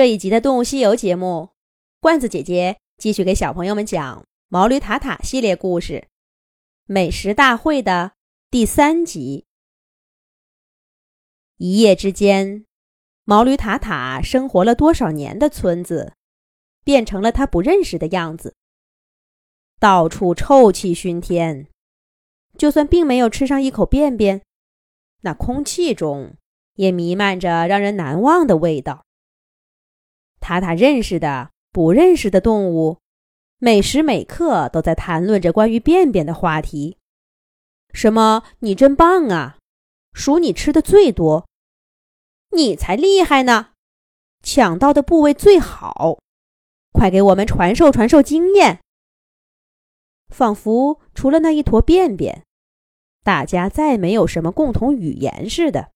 这一集的《动物西游》节目，罐子姐姐继续给小朋友们讲毛驴塔塔系列故事《美食大会》的第三集。一夜之间，毛驴塔塔生活了多少年的村子，变成了他不认识的样子。到处臭气熏天，就算并没有吃上一口便便，那空气中也弥漫着让人难忘的味道。塔塔认识的、不认识的动物，每时每刻都在谈论着关于便便的话题。什么？你真棒啊！数你吃的最多，你才厉害呢！抢到的部位最好，快给我们传授传授经验。仿佛除了那一坨便便，大家再没有什么共同语言似的。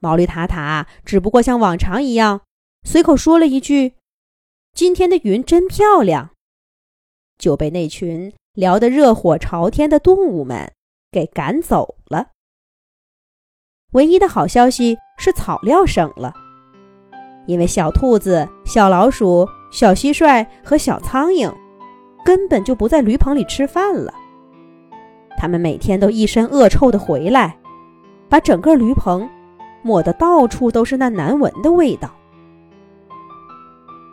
毛驴塔塔只不过像往常一样。随口说了一句：“今天的云真漂亮。”就被那群聊得热火朝天的动物们给赶走了。唯一的好消息是草料省了，因为小兔子、小老鼠、小蟋蟀和小苍蝇根本就不在驴棚里吃饭了。它们每天都一身恶臭的回来，把整个驴棚抹得到处都是那难闻的味道。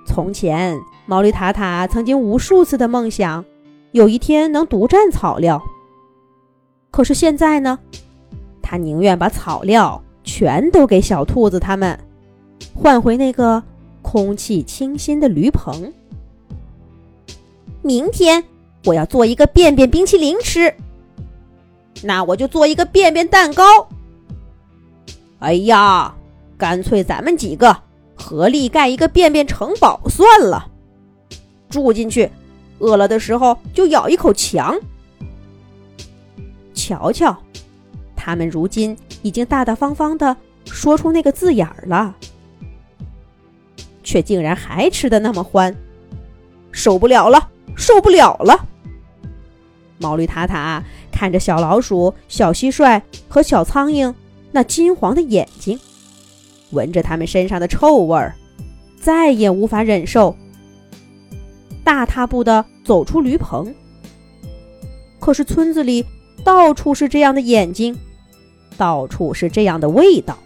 从前，毛驴塔塔曾经无数次的梦想，有一天能独占草料。可是现在呢，他宁愿把草料全都给小兔子他们，换回那个空气清新的驴棚。明天我要做一个便便冰淇淋吃，那我就做一个便便蛋糕。哎呀，干脆咱们几个。合力盖一个便便城堡算了，住进去，饿了的时候就咬一口墙。瞧瞧，他们如今已经大大方方的说出那个字眼儿了，却竟然还吃的那么欢，受不了了，受不了了！毛驴塔塔看着小老鼠、小蟋蟀和小苍蝇那金黄的眼睛。闻着他们身上的臭味儿，再也无法忍受。大踏步的走出驴棚。可是村子里到处是这样的眼睛，到处是这样的味道。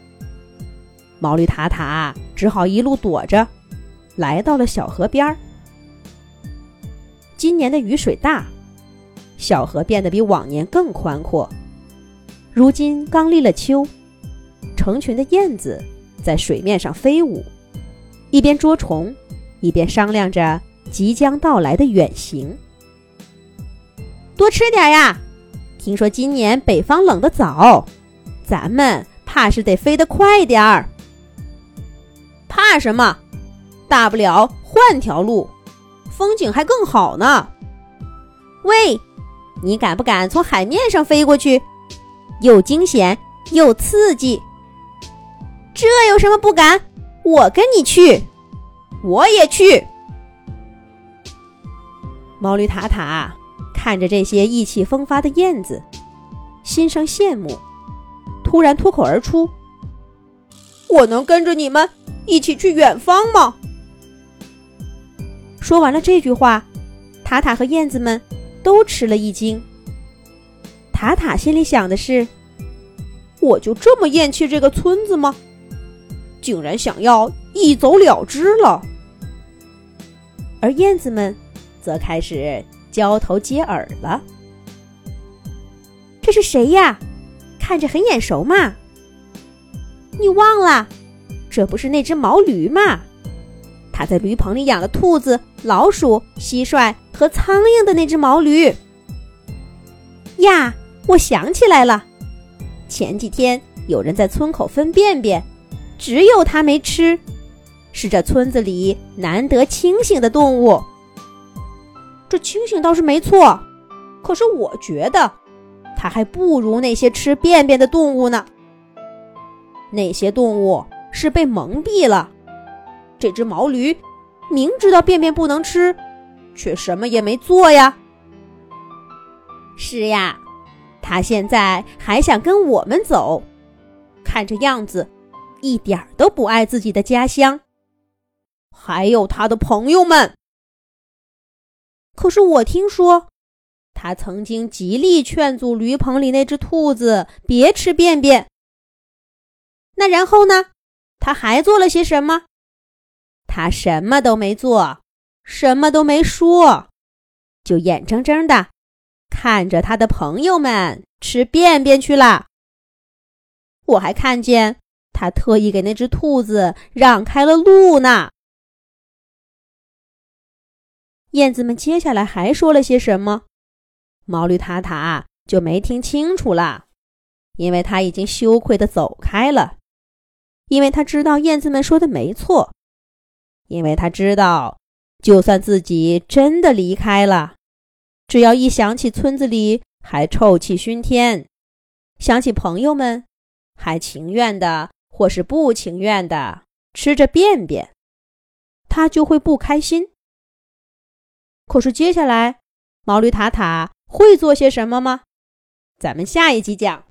毛驴塔塔只好一路躲着，来到了小河边儿。今年的雨水大，小河变得比往年更宽阔。如今刚立了秋，成群的燕子。在水面上飞舞，一边捉虫，一边商量着即将到来的远行。多吃点呀！听说今年北方冷得早，咱们怕是得飞得快点儿。怕什么？大不了换条路，风景还更好呢。喂，你敢不敢从海面上飞过去？又惊险又刺激。有什么不敢？我跟你去，我也去。毛驴塔塔看着这些意气风发的燕子，心生羡慕，突然脱口而出：“我能跟着你们一起去远方吗？”说完了这句话，塔塔和燕子们都吃了一惊。塔塔心里想的是：“我就这么厌弃这个村子吗？”竟然想要一走了之了，而燕子们则开始交头接耳了。这是谁呀？看着很眼熟嘛。你忘了，这不是那只毛驴吗？他在驴棚里养了兔子、老鼠、蟋蟀和苍蝇的那只毛驴。呀，我想起来了，前几天有人在村口分便便。只有它没吃，是这村子里难得清醒的动物。这清醒倒是没错，可是我觉得，它还不如那些吃便便的动物呢。那些动物是被蒙蔽了，这只毛驴明知道便便不能吃，却什么也没做呀。是呀，它现在还想跟我们走，看这样子。一点都不爱自己的家乡，还有他的朋友们。可是我听说，他曾经极力劝阻驴棚里那只兔子别吃便便。那然后呢？他还做了些什么？他什么都没做，什么都没说，就眼睁睁的看着他的朋友们吃便便去了。我还看见他特意给那只兔子让开了路呢。燕子们接下来还说了些什么？毛驴塔塔就没听清楚了，因为他已经羞愧的走开了。因为他知道燕子们说的没错，因为他知道，就算自己真的离开了，只要一想起村子里还臭气熏天，想起朋友们还情愿的或是不情愿的吃着便便，他就会不开心。可是接下来，毛驴塔塔会做些什么吗？咱们下一集讲。